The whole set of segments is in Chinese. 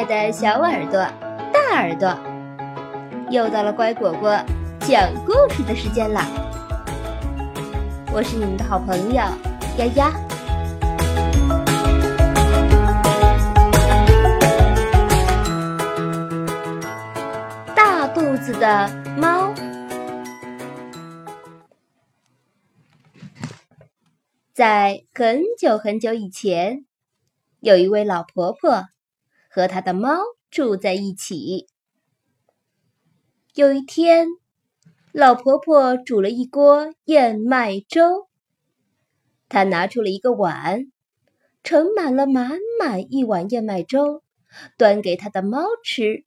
爱的小耳朵、大耳朵，又到了乖果果讲故事的时间了。我是你们的好朋友丫丫。大肚子的猫，在很久很久以前，有一位老婆婆。和他的猫住在一起。有一天，老婆婆煮了一锅燕麦粥。她拿出了一个碗，盛满了满满一碗燕麦粥，端给她的猫吃。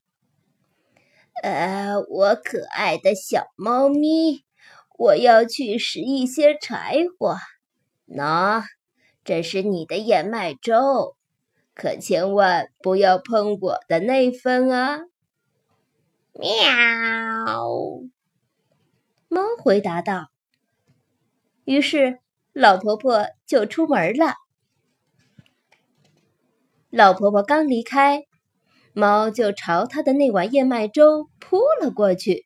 呃，我可爱的小猫咪，我要去拾一些柴火。喏，这是你的燕麦粥。可千万不要碰我的那份啊！喵，猫回答道。于是老婆婆就出门了。老婆婆刚离开，猫就朝她的那碗燕麦粥扑了过去。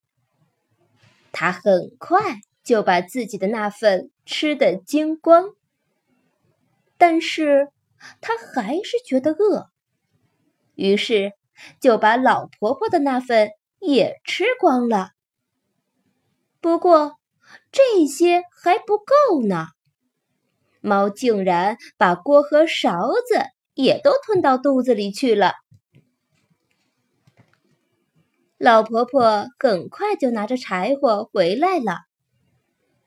它很快就把自己的那份吃得精光，但是。他还是觉得饿，于是就把老婆婆的那份也吃光了。不过这些还不够呢，猫竟然把锅和勺子也都吞到肚子里去了。老婆婆很快就拿着柴火回来了，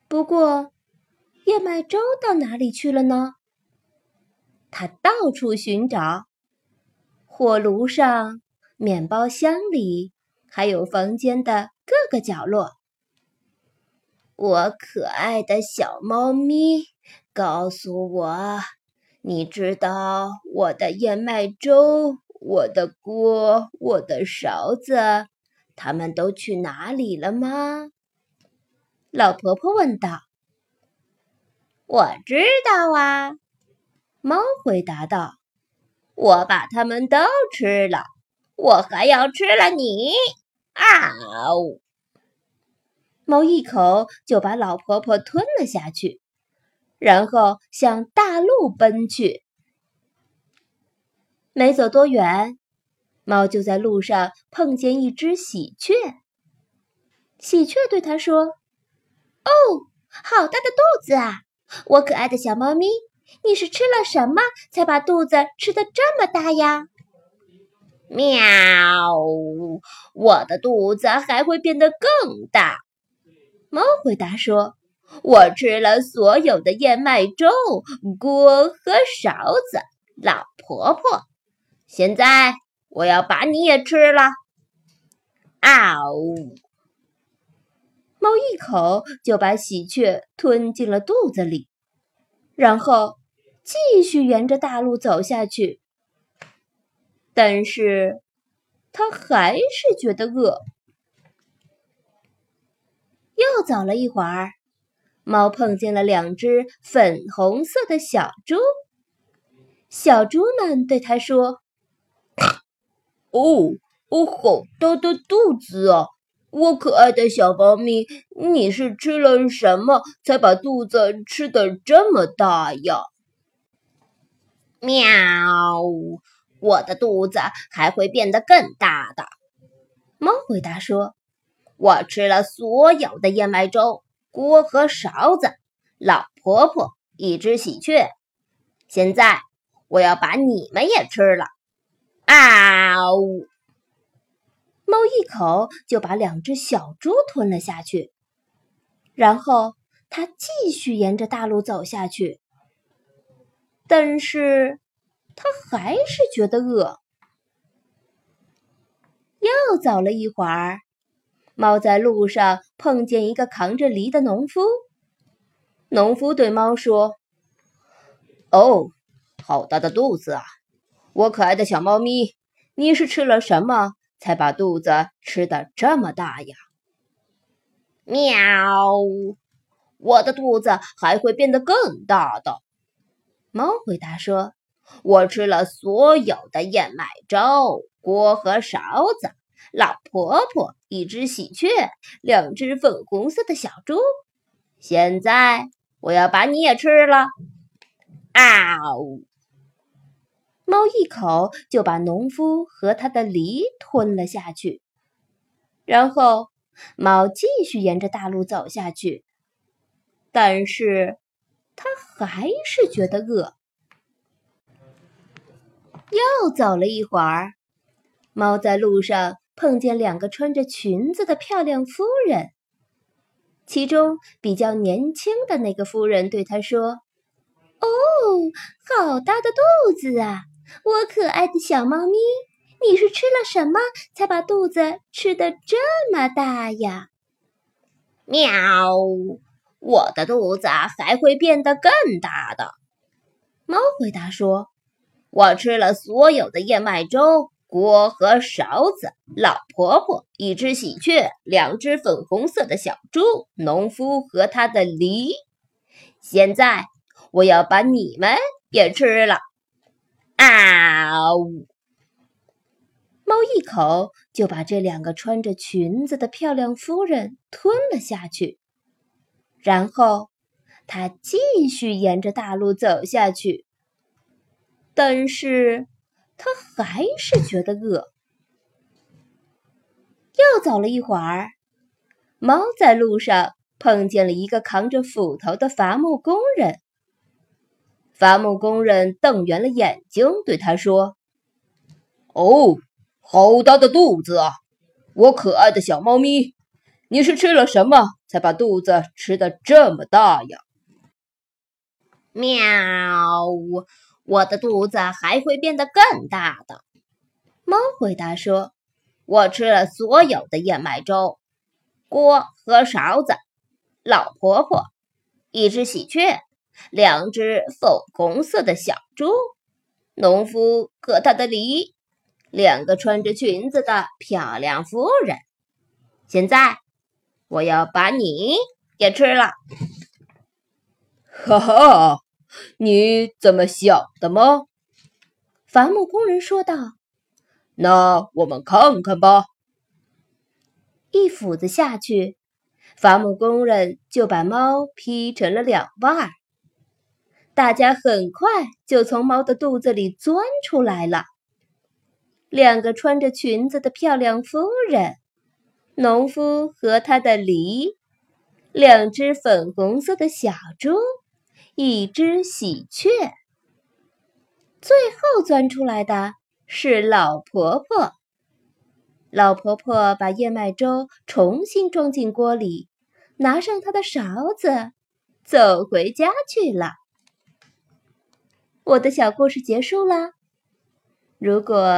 不过燕麦粥到哪里去了呢？他到处寻找，火炉上、面包箱里，还有房间的各个角落。我可爱的小猫咪，告诉我，你知道我的燕麦粥、我的锅、我的勺子，它们都去哪里了吗？老婆婆问道。我知道啊。猫回答道：“我把它们都吃了，我还要吃了你！”啊呜！猫一口就把老婆婆吞了下去，然后向大路奔去。没走多远，猫就在路上碰见一只喜鹊。喜鹊对它说：“哦，好大的肚子啊！我可爱的小猫咪。”你是吃了什么才把肚子吃的这么大呀？喵！我的肚子还会变得更大。猫回答说：“我吃了所有的燕麦粥、锅和勺子。”老婆婆，现在我要把你也吃了。啊呜！猫一口就把喜鹊吞进了肚子里，然后。继续沿着大路走下去，但是他还是觉得饿。又走了一会儿，猫碰见了两只粉红色的小猪。小猪们对他说：“哦，哦，好大的肚子啊！我可爱的小猫咪，你是吃了什么才把肚子吃的这么大呀？”喵！我的肚子还会变得更大的。猫回答说：“我吃了所有的燕麦粥、锅和勺子。”老婆婆，一只喜鹊。现在我要把你们也吃了。啊呜！猫一口就把两只小猪吞了下去，然后它继续沿着大路走下去。但是，他还是觉得饿。又走了一会儿，猫在路上碰见一个扛着犁的农夫。农夫对猫说：“哦，好大的肚子啊！我可爱的小猫咪，你是吃了什么才把肚子吃的这么大呀？”喵！我的肚子还会变得更大的。猫回答说：“我吃了所有的燕麦粥、锅和勺子，老婆婆，一只喜鹊，两只粉红色的小猪。现在我要把你也吃了！啊呜！猫一口就把农夫和他的梨吞了下去，然后猫继续沿着大路走下去，但是他还是觉得饿。又走了一会儿，猫在路上碰见两个穿着裙子的漂亮夫人，其中比较年轻的那个夫人对它说：“哦，好大的肚子啊！”我可爱的小猫咪，你是吃了什么才把肚子吃的这么大呀？喵！我的肚子还会变得更大的。猫回答说：“我吃了所有的燕麦粥、锅和勺子、老婆婆、一只喜鹊、两只粉红色的小猪、农夫和他的梨。现在我要把你们也吃了。”啊呜！猫一口就把这两个穿着裙子的漂亮夫人吞了下去，然后它继续沿着大路走下去。但是它还是觉得饿。又走了一会儿，猫在路上碰见了一个扛着斧头的伐木工人。伐木工人瞪圆了眼睛，对他说：“哦，好大的肚子啊！我可爱的小猫咪，你是吃了什么才把肚子吃的这么大呀？”喵！我的肚子还会变得更大的。猫回答说：“我吃了所有的燕麦粥、锅和勺子、老婆婆、一只喜鹊。”两只粉红色的小猪，农夫和他的梨，两个穿着裙子的漂亮夫人。现在我要把你也吃了。哈哈，你怎么想的吗？伐木工人说道。那我们看看吧。一斧子下去，伐木工人就把猫劈成了两半。大家很快就从猫的肚子里钻出来了。两个穿着裙子的漂亮夫人，农夫和他的梨，两只粉红色的小猪，一只喜鹊。最后钻出来的是老婆婆。老婆婆把燕麦粥重新装进锅里，拿上她的勺子，走回家去了。我的小故事结束啦。如果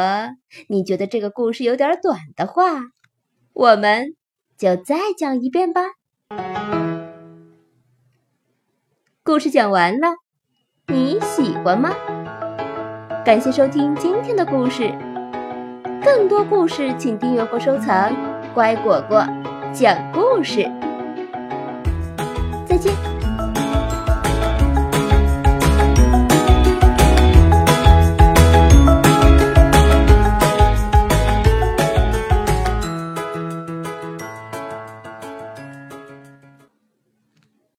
你觉得这个故事有点短的话，我们就再讲一遍吧。故事讲完了，你喜欢吗？感谢收听今天的故事。更多故事请订阅或收藏。乖果果讲故事，再见。